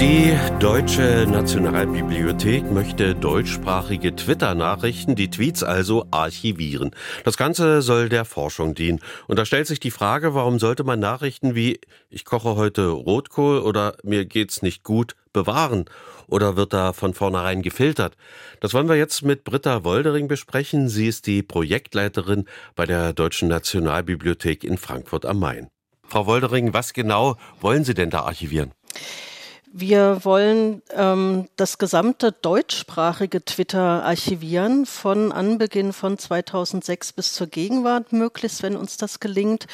Die Deutsche Nationalbibliothek möchte deutschsprachige Twitter-Nachrichten, die Tweets also, archivieren. Das Ganze soll der Forschung dienen. Und da stellt sich die Frage, warum sollte man Nachrichten wie ich koche heute Rotkohl oder mir geht's nicht gut bewahren? Oder wird da von vornherein gefiltert? Das wollen wir jetzt mit Britta Woldering besprechen. Sie ist die Projektleiterin bei der Deutschen Nationalbibliothek in Frankfurt am Main. Frau Woldering, was genau wollen Sie denn da archivieren? Wir wollen ähm, das gesamte deutschsprachige Twitter archivieren, von Anbeginn von 2006 bis zur Gegenwart möglichst, wenn uns das gelingt.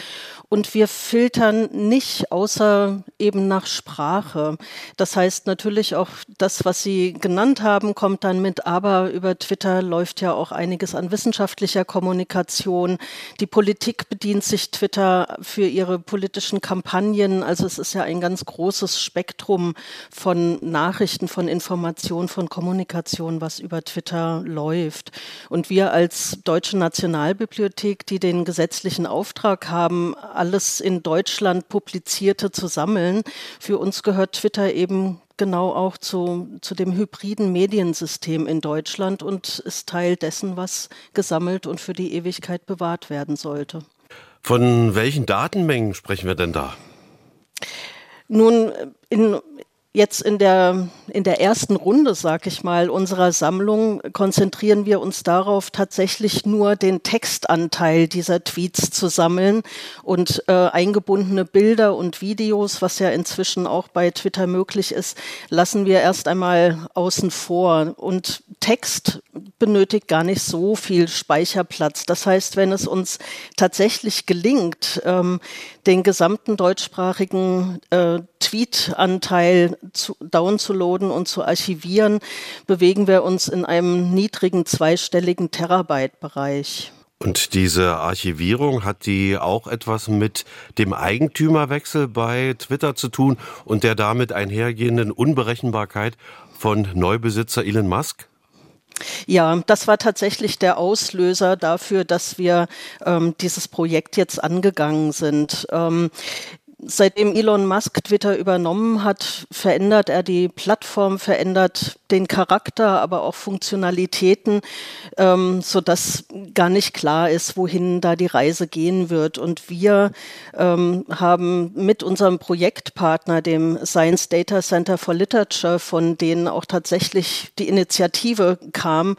Und wir filtern nicht außer eben nach Sprache. Das heißt natürlich auch das, was Sie genannt haben, kommt dann mit, aber über Twitter läuft ja auch einiges an wissenschaftlicher Kommunikation. Die Politik bedient sich Twitter für ihre politischen Kampagnen. Also es ist ja ein ganz großes Spektrum von Nachrichten, von Informationen, von Kommunikation, was über Twitter läuft. Und wir als Deutsche Nationalbibliothek, die den gesetzlichen Auftrag haben, alles in Deutschland publizierte zu sammeln, für uns gehört Twitter eben genau auch zu, zu dem hybriden Mediensystem in Deutschland und ist Teil dessen, was gesammelt und für die Ewigkeit bewahrt werden sollte. Von welchen Datenmengen sprechen wir denn da? Nun, in, Jetzt in der, in der ersten Runde, sag ich mal, unserer Sammlung konzentrieren wir uns darauf, tatsächlich nur den Textanteil dieser Tweets zu sammeln und äh, eingebundene Bilder und Videos, was ja inzwischen auch bei Twitter möglich ist, lassen wir erst einmal außen vor. Und Text benötigt gar nicht so viel Speicherplatz. Das heißt, wenn es uns tatsächlich gelingt, ähm, den gesamten deutschsprachigen äh, Tweet-Anteil zu, downzuladen und zu archivieren, bewegen wir uns in einem niedrigen zweistelligen Terabyte-Bereich. Und diese Archivierung hat die auch etwas mit dem Eigentümerwechsel bei Twitter zu tun und der damit einhergehenden Unberechenbarkeit von Neubesitzer Elon Musk? Ja, das war tatsächlich der Auslöser dafür, dass wir ähm, dieses Projekt jetzt angegangen sind. Ähm, Seitdem Elon Musk Twitter übernommen hat, verändert er die Plattform, verändert den Charakter, aber auch Funktionalitäten, ähm, so dass gar nicht klar ist, wohin da die Reise gehen wird. Und wir ähm, haben mit unserem Projektpartner, dem Science Data Center for Literature, von denen auch tatsächlich die Initiative kam,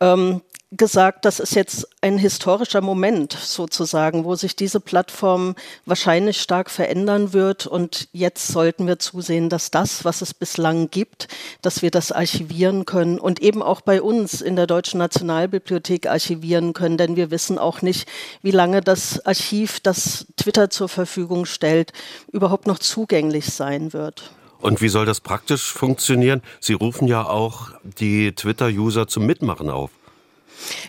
ähm, gesagt, das ist jetzt ein historischer Moment sozusagen, wo sich diese Plattform wahrscheinlich stark verändern wird. Und jetzt sollten wir zusehen, dass das, was es bislang gibt, dass wir das archivieren können und eben auch bei uns in der Deutschen Nationalbibliothek archivieren können. Denn wir wissen auch nicht, wie lange das Archiv, das Twitter zur Verfügung stellt, überhaupt noch zugänglich sein wird. Und wie soll das praktisch funktionieren? Sie rufen ja auch die Twitter-User zum Mitmachen auf.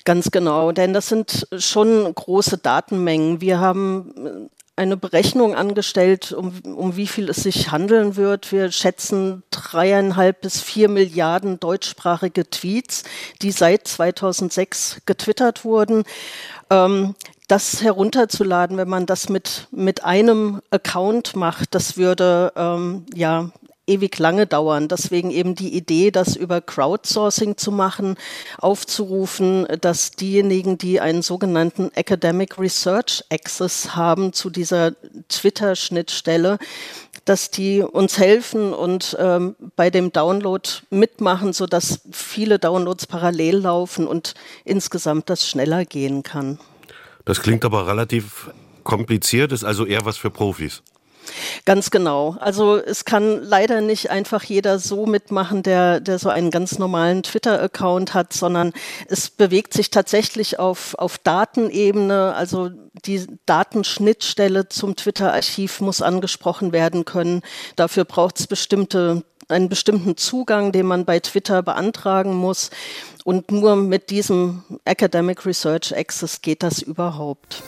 Ganz genau, denn das sind schon große Datenmengen. Wir haben eine Berechnung angestellt, um, um wie viel es sich handeln wird. Wir schätzen dreieinhalb bis vier Milliarden deutschsprachige Tweets, die seit 2006 getwittert wurden. Ähm, das herunterzuladen, wenn man das mit, mit einem Account macht, das würde ähm, ja ewig lange dauern. Deswegen eben die Idee, das über Crowdsourcing zu machen, aufzurufen, dass diejenigen, die einen sogenannten Academic Research Access haben zu dieser Twitter-Schnittstelle, dass die uns helfen und ähm, bei dem Download mitmachen, so dass viele Downloads parallel laufen und insgesamt das schneller gehen kann. Das klingt aber relativ kompliziert, ist also eher was für Profis. Ganz genau. Also es kann leider nicht einfach jeder so mitmachen, der, der so einen ganz normalen Twitter-Account hat, sondern es bewegt sich tatsächlich auf, auf Datenebene. Also die Datenschnittstelle zum Twitter-Archiv muss angesprochen werden können. Dafür braucht es bestimmte einen bestimmten Zugang, den man bei Twitter beantragen muss. Und nur mit diesem Academic Research Access geht das überhaupt.